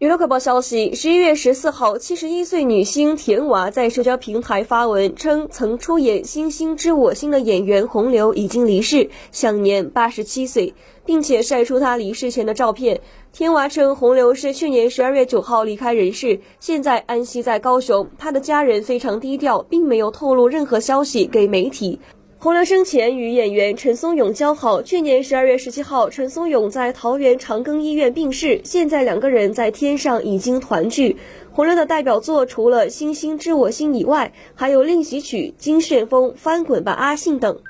娱乐快报消息：十一月十四号，七十一岁女星田娃在社交平台发文称，曾出演《星星知我心》的演员洪流已经离世，享年八十七岁，并且晒出他离世前的照片。田娃称，洪流是去年十二月九号离开人世，现在安息在高雄，他的家人非常低调，并没有透露任何消息给媒体。洪流生前与演员陈松勇交好，去年十二月十七号，陈松勇在桃园长庚医院病逝，现在两个人在天上已经团聚。洪流的代表作除了《星星知我心》以外，还有《练习曲》《金旋风》《翻滚吧，阿信》等。